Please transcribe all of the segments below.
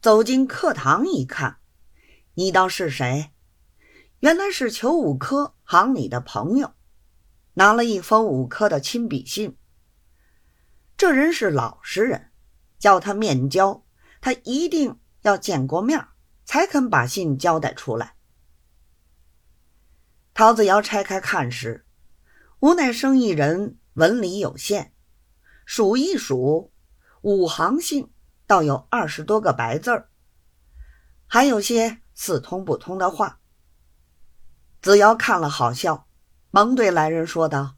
走进课堂一看，你道是谁？原来是裘五科行里的朋友，拿了一封五科的亲笔信。这人是老实人，叫他面交，他一定要见过面才肯把信交代出来。陶子尧拆开看时，无奈生意人文理有限，数一数，五行信倒有二十多个白字儿，还有些似通不通的话。子尧看了好笑，忙对来人说道：“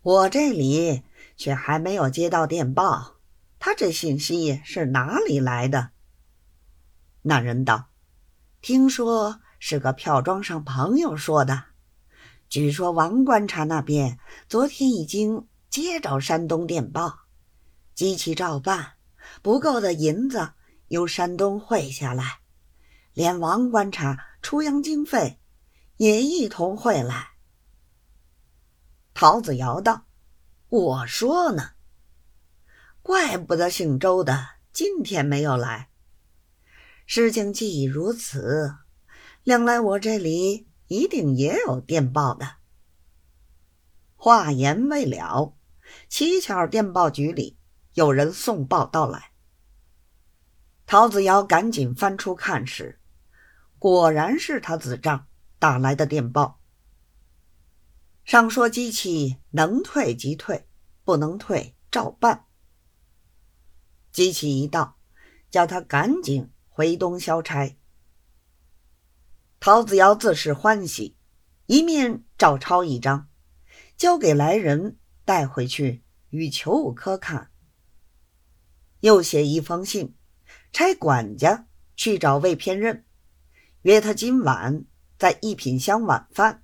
我这里却还没有接到电报，他这信息是哪里来的？”那人道：“听说是个票庄上朋友说的。据说王观察那边昨天已经接着山东电报，机器照办，不够的银子由山东汇下来，连王观察出洋经费也一同汇来。”陶子尧道：“我说呢，怪不得姓周的今天没有来。”事情既已如此，想来我这里一定也有电报的。话言未了，乞巧电报局里有人送报到来。陶子尧赶紧翻出看时，果然是他子丈打来的电报。上说机器能退即退，不能退照办。机器一到，叫他赶紧。回东消差，陶子尧自是欢喜，一面照抄一张，交给来人带回去与裘五科看。又写一封信，差管家去找魏偏任，约他今晚在一品香晚饭。